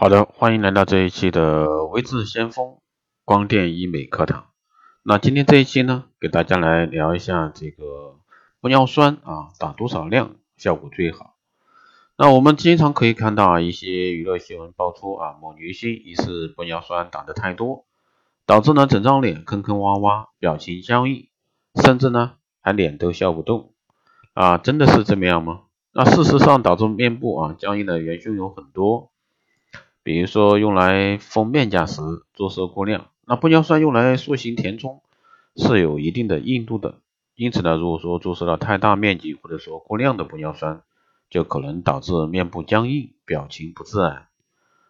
好的，欢迎来到这一期的微智先锋光电医美课堂。那今天这一期呢，给大家来聊一下这个玻尿酸啊，打多少量效果最好？那我们经常可以看到啊，一些娱乐新闻爆出啊，某女星疑似玻尿酸打的太多，导致呢整张脸坑坑洼洼，表情僵硬，甚至呢还脸都笑不动啊，真的是这么样吗？那事实上，导致面部啊僵硬的元凶有很多。比如说用来封面颊时注射过量，那玻尿酸用来塑形填充是有一定的硬度的，因此呢，如果说注射了太大面积或者说过量的玻尿酸，就可能导致面部僵硬、表情不自然。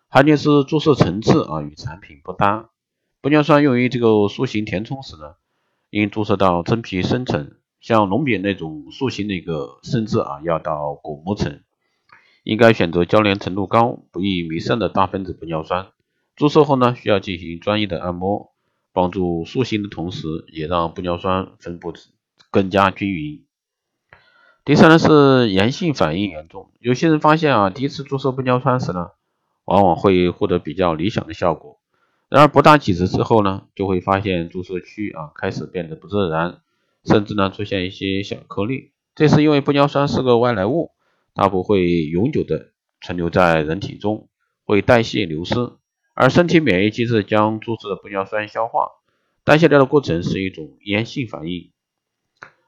还有是注射层次啊与产品不搭，玻尿酸用于这个塑形填充时呢，应注射到真皮深层，像隆鼻那种塑形的一个，甚至啊要到骨膜层。应该选择交联程度高、不易弥散的大分子玻尿酸。注射后呢，需要进行专业的按摩，帮助塑形的同时，也让玻尿酸分布更加均匀。第三呢是炎性反应严重，有些人发现啊，第一次注射玻尿酸时呢，往往会获得比较理想的效果，然而不大几次之后呢，就会发现注射区啊开始变得不自然，甚至呢出现一些小颗粒，这是因为玻尿酸是个外来物。它不会永久的存留在人体中，会代谢流失，而身体免疫机制将注射的玻尿酸消化，代谢掉的过程是一种炎性反应。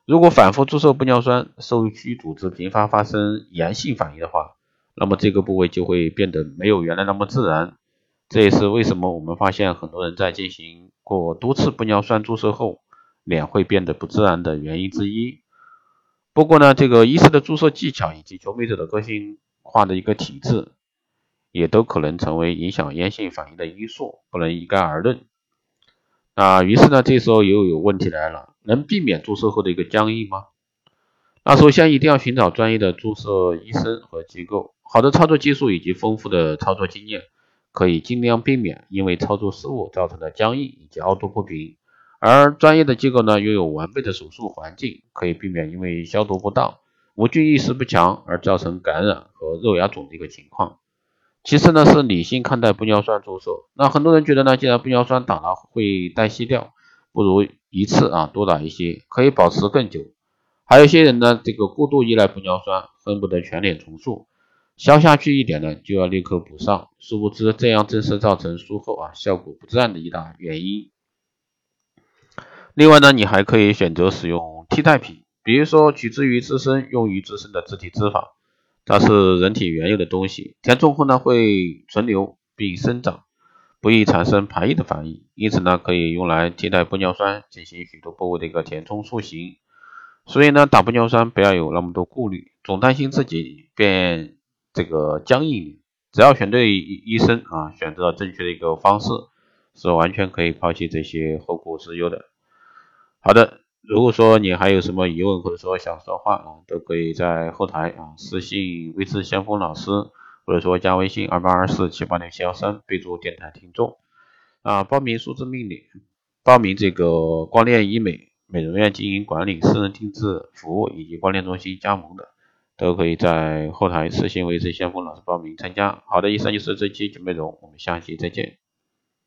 如果反复注射玻尿酸，受区组织频繁发生炎性反应的话，那么这个部位就会变得没有原来那么自然。这也是为什么我们发现很多人在进行过多次玻尿酸注射后，脸会变得不自然的原因之一。不过呢，这个医师的注射技巧以及求美者的个性化的一个体质，也都可能成为影响炎性反应的因素，不能一概而论。那于是呢，这时候又有问题来了，能避免注射后的一个僵硬吗？那首先一定要寻找专业的注射医生和机构，好的操作技术以及丰富的操作经验，可以尽量避免因为操作失误造成的僵硬以及凹凸不平。而专业的机构呢，拥有完备的手术环境，可以避免因为消毒不当、无菌意识不强而造成感染和肉芽肿的一个情况。其次呢，是理性看待玻尿酸注射。那很多人觉得呢，既然玻尿酸打了会代谢掉，不如一次啊多打一些，可以保持更久。还有些人呢，这个过度依赖玻尿酸，恨不得全脸重塑，消下去一点呢就要立刻补上，殊不知这样正是造成术后啊效果不自然的一大原因。另外呢，你还可以选择使用替代品，比如说取自于自身用于自身的自体脂肪，它是人体原有的东西，填充后呢会存留并生长，不易产生排异的反应，因此呢可以用来替代玻尿酸进行许多部位的一个填充塑形。所以呢打玻尿酸不要有那么多顾虑，总担心自己变这个僵硬，只要选对医生啊，选择正确的一个方式，是完全可以抛弃这些后顾之忧的。好的，如果说你还有什么疑问或者说想说话啊，都可以在后台啊私信微智先锋老师，或者说加微信二八二四七八六七幺三，备注电台听众啊，报名数字命令，报名这个光电医美美容院经营管理、私人定制服务以及光电中心加盟的，都可以在后台私信微智先锋老师报名参加。好的，以上就是这期节目内容，我们下期再见。